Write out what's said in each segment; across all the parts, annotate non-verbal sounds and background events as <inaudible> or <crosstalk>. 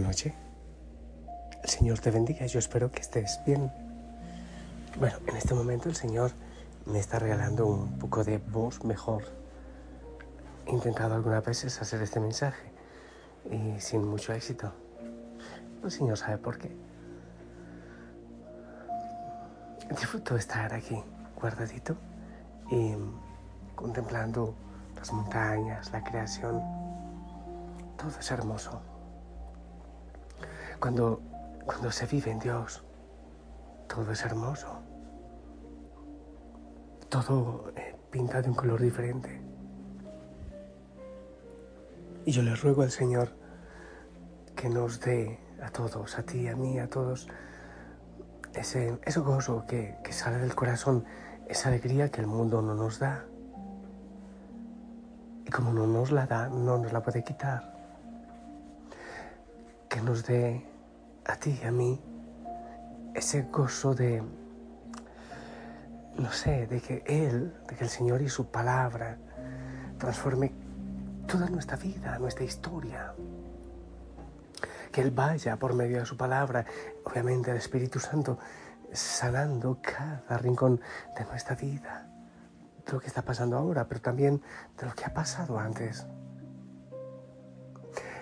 noche. El Señor te bendiga, yo espero que estés bien. Bueno, en este momento el Señor me está regalando un poco de voz mejor. He intentado algunas veces hacer este mensaje y sin mucho éxito. El Señor sabe por qué. Disfruto estar aquí, guardadito, y contemplando las montañas, la creación. Todo es hermoso. Cuando, cuando se vive en Dios, todo es hermoso. Todo eh, pinta de un color diferente. Y yo le ruego al Señor que nos dé a todos, a ti, a mí, a todos, ese, ese gozo que, que sale del corazón, esa alegría que el mundo no nos da. Y como no nos la da, no nos la puede quitar. Que nos dé a ti y a mí ese gozo de, no sé, de que Él, de que el Señor y su palabra transforme toda nuestra vida, nuestra historia. Que Él vaya por medio de su palabra, obviamente el Espíritu Santo, sanando cada rincón de nuestra vida, de lo que está pasando ahora, pero también de lo que ha pasado antes.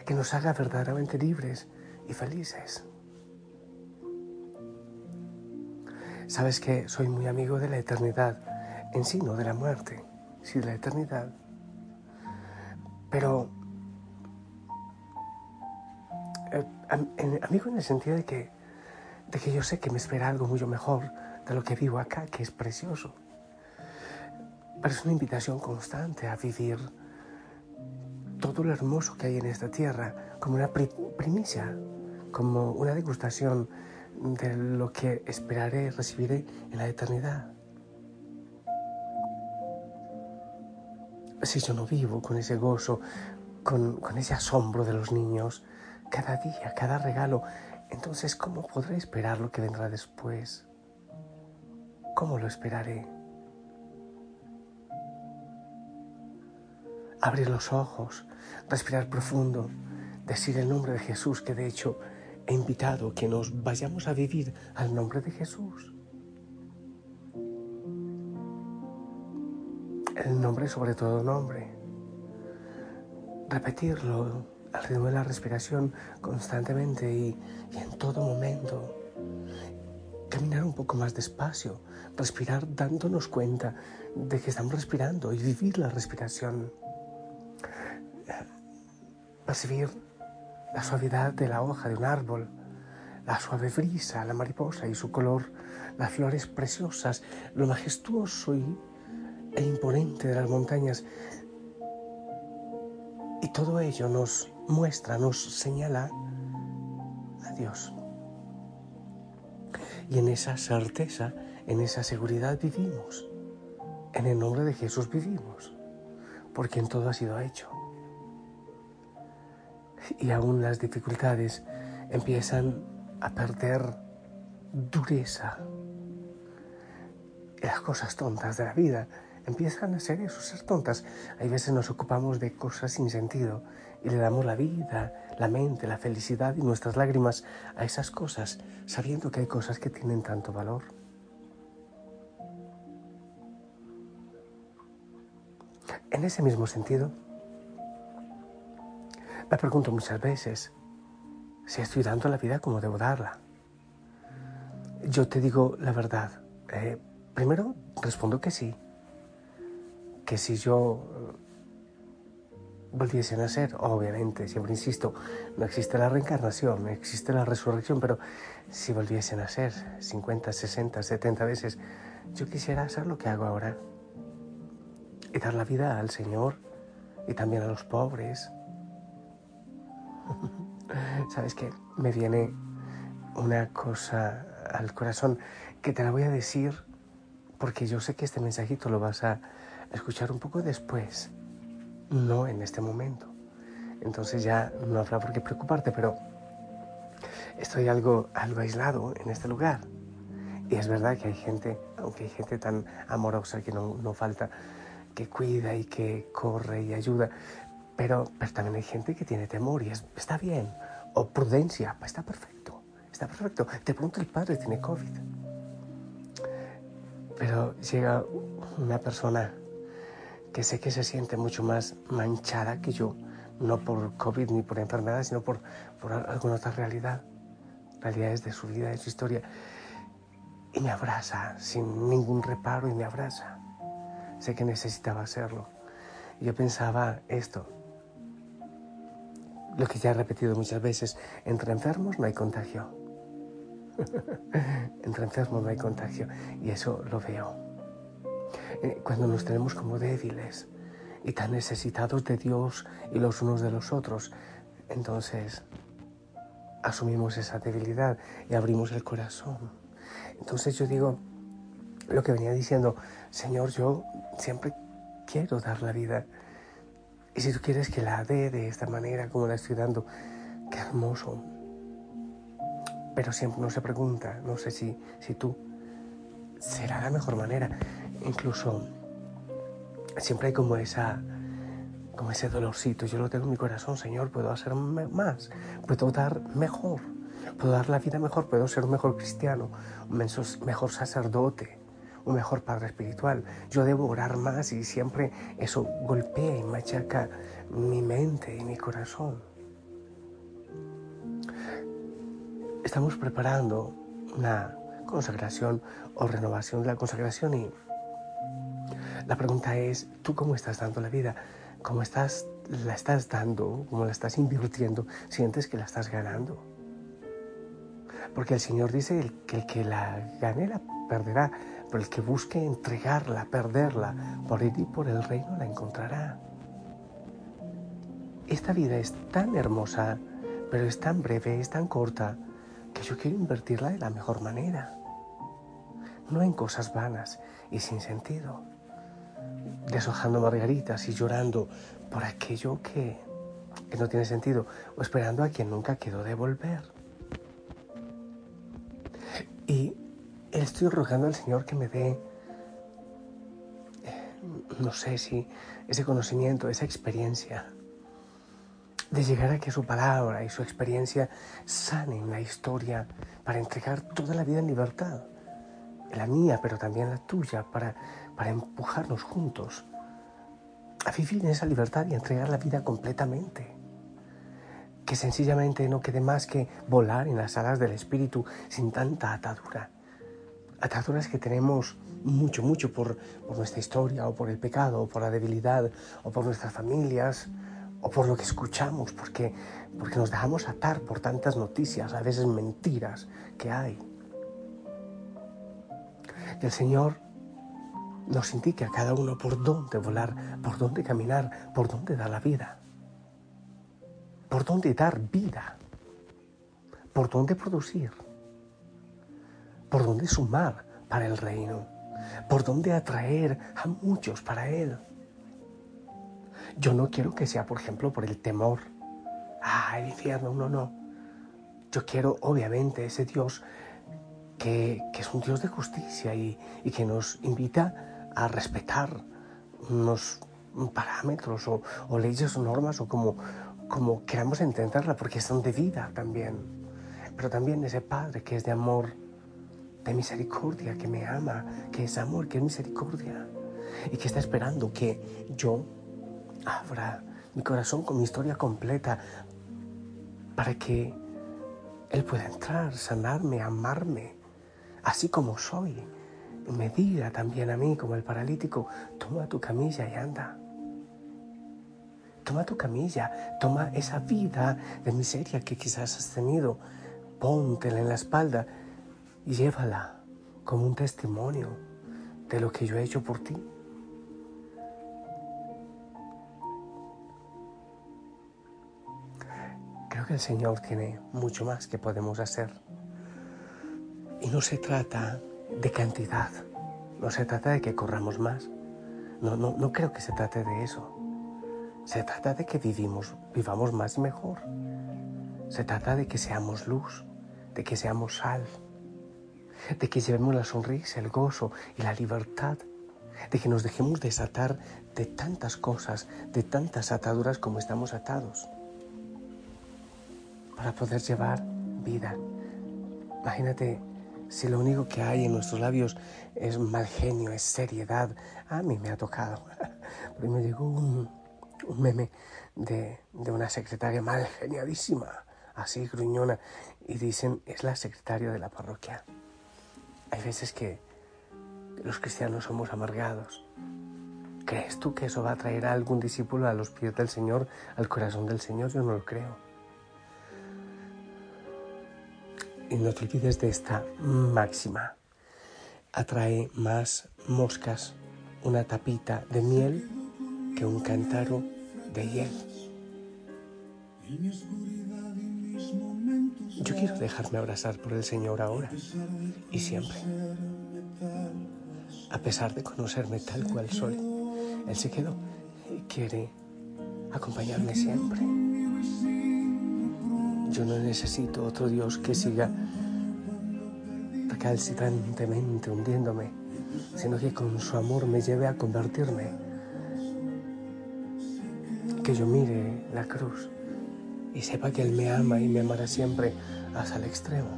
Que nos haga verdaderamente libres y felices. Sabes que soy muy amigo de la eternidad, en sí, no de la muerte, sí de la eternidad. Pero eh, amigo en el sentido de que, de que yo sé que me espera algo mucho mejor de lo que vivo acá, que es precioso. Pero es una invitación constante a vivir todo lo hermoso que hay en esta tierra como una primicia, como una degustación de lo que esperaré, recibiré en la eternidad. Si yo no vivo con ese gozo, con, con ese asombro de los niños, cada día, cada regalo, entonces ¿cómo podré esperar lo que vendrá después? ¿Cómo lo esperaré? Abrir los ojos, respirar profundo, decir el nombre de Jesús, que de hecho invitado que nos vayamos a vivir al nombre de Jesús. El nombre sobre todo nombre. Repetirlo al ritmo de la respiración constantemente y, y en todo momento. Caminar un poco más despacio, respirar dándonos cuenta de que estamos respirando y vivir la respiración. Percibir la suavidad de la hoja de un árbol, la suave brisa, la mariposa y su color, las flores preciosas, lo majestuoso y, e imponente de las montañas. Y todo ello nos muestra, nos señala a Dios. Y en esa certeza, en esa seguridad vivimos. En el nombre de Jesús vivimos, porque en todo ha sido hecho y aún las dificultades empiezan a perder dureza. Las cosas tontas de la vida empiezan a ser eso, ser tontas. Hay veces nos ocupamos de cosas sin sentido y le damos la vida, la mente, la felicidad y nuestras lágrimas a esas cosas, sabiendo que hay cosas que tienen tanto valor. En ese mismo sentido, me pregunto muchas veces si estoy dando la vida como debo darla. Yo te digo la verdad. Eh, primero respondo que sí. Que si yo volviese a nacer, obviamente, siempre insisto, no existe la reencarnación, no existe la resurrección, pero si volviese a nacer 50, 60, 70 veces, yo quisiera hacer lo que hago ahora y dar la vida al Señor y también a los pobres, <laughs> Sabes que me viene una cosa al corazón que te la voy a decir porque yo sé que este mensajito lo vas a escuchar un poco después, no en este momento. Entonces ya no habrá por qué preocuparte, pero estoy algo, algo aislado en este lugar. Y es verdad que hay gente, aunque hay gente tan amorosa que no, no falta, que cuida y que corre y ayuda, pero, también hay gente que tiene temor y está bien, o prudencia, está perfecto, está perfecto. De pronto el padre tiene COVID. Pero llega una persona que sé que se siente mucho más manchada que yo, no por COVID ni por enfermedad, sino por, por alguna otra realidad, realidades de su vida, de su historia. Y me abraza sin ningún reparo y me abraza. Sé que necesitaba hacerlo. Yo pensaba esto, lo que ya he repetido muchas veces, entre enfermos no hay contagio. <laughs> entre enfermos no hay contagio. Y eso lo veo. Eh, cuando nos tenemos como débiles y tan necesitados de Dios y los unos de los otros, entonces asumimos esa debilidad y abrimos el corazón. Entonces yo digo, lo que venía diciendo, Señor, yo siempre quiero dar la vida. Y si tú quieres que la dé de esta manera como la estoy dando, qué hermoso. Pero siempre uno se pregunta, no sé si, si tú, será la mejor manera. Incluso siempre hay como esa como ese dolorcito, yo lo tengo en mi corazón, Señor, puedo hacer más, puedo dar mejor, puedo dar la vida mejor, puedo ser un mejor cristiano, un mejor sacerdote, un mejor padre espiritual. Yo debo orar más y siempre eso golpea y machaca mi mente y mi corazón. Estamos preparando una consagración o renovación de la consagración y la pregunta es, ¿tú cómo estás dando la vida? ¿Cómo estás, la estás dando? ¿Cómo la estás invirtiendo? ¿Sientes que la estás ganando? Porque el Señor dice que el que la gane la perderá, pero el que busque entregarla, perderla, por ir y por el reino la encontrará. Esta vida es tan hermosa, pero es tan breve, es tan corta, que yo quiero invertirla de la mejor manera. No en cosas vanas y sin sentido deshojando margaritas y llorando por aquello que, no tiene sentido o esperando a quien nunca quedó de volver. Estoy rogando al Señor que me dé, eh, no sé si ese conocimiento, esa experiencia de llegar a que su palabra y su experiencia sanen la historia para entregar toda la vida en libertad, la mía, pero también la tuya, para para empujarnos juntos a vivir en esa libertad y entregar la vida completamente. Que sencillamente no quede más que volar en las alas del Espíritu sin tanta atadura. Ataduras que tenemos mucho, mucho por, nuestra historia o por el pecado o por la debilidad o por nuestras familias o por lo que escuchamos, porque, porque nos dejamos atar por tantas noticias, a veces mentiras que hay. Que el Señor nos indique a cada uno por dónde volar, por dónde caminar, por dónde dar la vida, por dónde dar vida, por dónde producir, por dónde sumar para el reino, por dónde atraer a muchos para Él. Yo no quiero que sea, por ejemplo, por el temor. Ah, el infierno, no, no. Yo quiero, obviamente, ese Dios que, es un Dios de justicia y, y que nos invita a respetar unos parámetros o, leyes o normas o como, como queramos entenderla, porque son de vida también. Pero también ese Padre que es de amor, de misericordia, que me ama, que es amor, que es misericordia. Y que está esperando que yo abra mi corazón con mi historia completa para que Él pueda entrar, sanarme, amarme, así como soy. Me diga también a mí, como el paralítico, toma tu camilla y anda. Toma tu camilla, toma esa vida de miseria que quizás has tenido, póntela en la espalda y llévala como un testimonio de lo que yo he hecho por ti. Creo que el Señor tiene mucho más que podemos hacer. Y no se trata de cantidad. No se trata de que corramos más. No, no, no creo que se trate de eso. Se trata de que vivimos, vivamos más y mejor. Se trata de que seamos luz, de que seamos sal, de que llevemos la sonrisa, el gozo y la libertad, de que nos dejemos desatar de tantas cosas, de tantas ataduras como estamos atados. para poder llevar vida. Imagínate si lo único que hay en nuestros labios es mal genio, es seriedad. A mí me ha tocado. <laughs> Porque me llegó un, meme de, de, una secretaria mal geniadísima, así gruñona, y dicen, es la secretaria de la parroquia. Hay veces que los cristianos somos amargados. ¿Crees tú que eso va a traer a algún discípulo a los pies del Señor, al corazón del Señor? Yo no lo creo. Y no te olvides de esta máxima. Atrae más moscas una tapita de miel que un cántaro de hiel. Yo quiero dejarme abrazar por el Señor ahora y siempre. A pesar de conocerme tal cual soy, Él se quedó y quiere acompañarme siempre. Yo no necesito otro Dios que siga recalcitrantemente hundiéndome, sino que con su amor me lleve a convertirme. Que yo mire la cruz y sepa que Él me ama y me amará siempre hasta el extremo.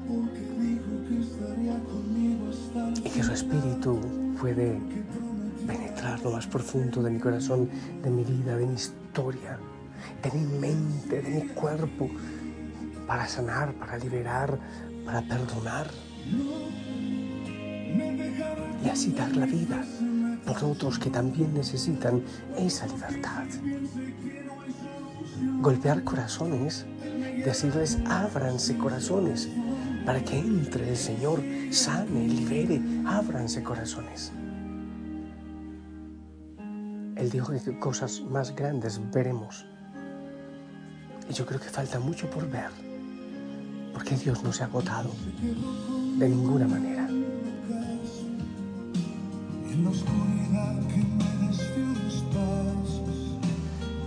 Y que su espíritu puede penetrar lo más profundo de mi corazón, de mi vida, de mi historia, de mi mente, de mi cuerpo, para sanar, para liberar, para perdonar. Y así dar la vida por otros que también necesitan esa libertad. Golpear corazones, decirles ábranse corazones para que entre el Señor, sane, libere, ábranse corazones. Él dijo que cosas más grandes veremos. Y yo creo que falta mucho por ver porque Dios no se ha agotado de ninguna manera. Que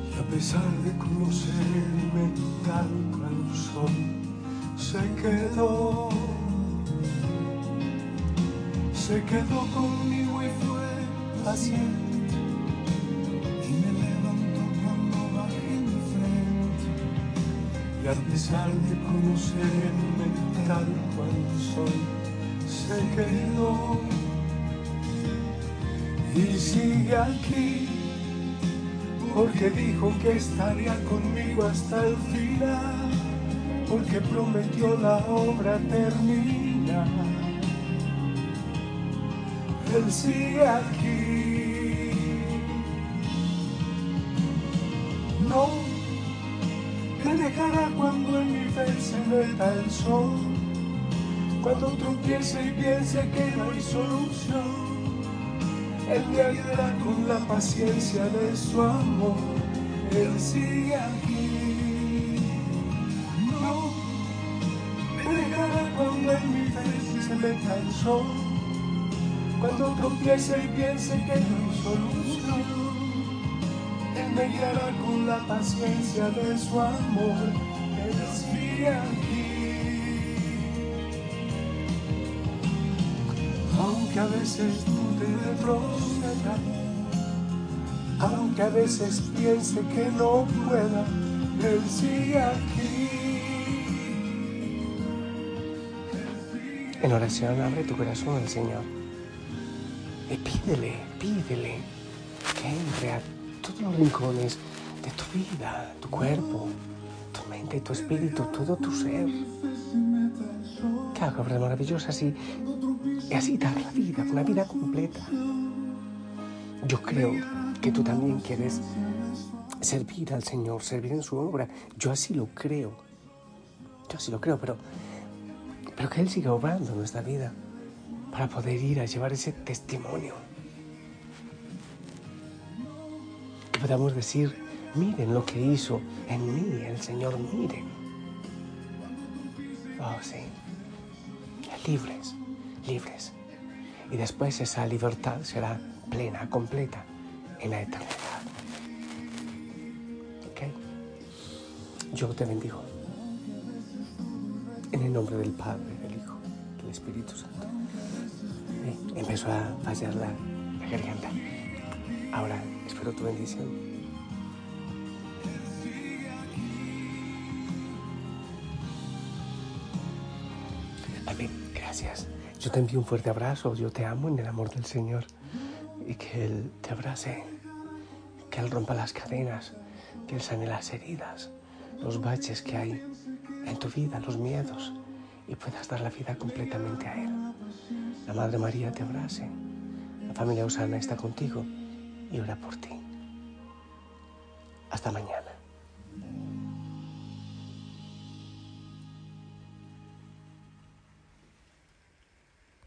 y a pesar de conocerme tal cual soy, se quedó, se quedó conmigo y fue paciente. Y a pesar de conocerme tal cual soy, se quedó. Y sigue aquí, porque dijo que estaría conmigo hasta el final, porque prometió la obra terminar. Él sigue aquí. No me dejará cuando en mi fe se meta el sol, cuando tropiece y piense que no hay solución. Él me ayudará con la paciencia de su amor, Él sigue aquí. No, me dejará cuando en mi fe se el sol, cuando tropiece y piense que no hay solución me guiará con la paciencia de su amor. Él sigue aquí. Aunque a veces dude de proceder, aunque a veces piense que no pueda, Él sigue aquí. En oración abre tu corazón al Señor y pídele, pídele que entre a todos los rincones de tu vida, tu cuerpo, tu mente, tu espíritu, todo tu ser. Que haga obras maravillosas y, y así dar la vida, una vida completa. Yo creo que tú también quieres servir al Señor, servir en su obra. Yo así lo creo. Yo así lo creo, pero, pero que Él siga obrando en nuestra vida para poder ir a llevar ese testimonio podamos decir, miren lo que hizo en mí el Señor, miren. Oh, sí. Libres, libres. Y después esa libertad será plena, completa en la eternidad. ¿Ok? Yo te bendigo. En el nombre del Padre, del Hijo, del Espíritu Santo. empezó a fallar la, la garganta. Ahora espero tu bendición. Yo te envío un fuerte abrazo. Yo te amo en el amor del Señor. Y que Él te abrace. Que Él rompa las cadenas. Que Él sane las heridas. Los baches que hay en tu vida, los miedos. Y puedas dar la vida completamente a Él. La Madre María te abrace. La familia Osana está contigo y ora por ti. Hasta mañana.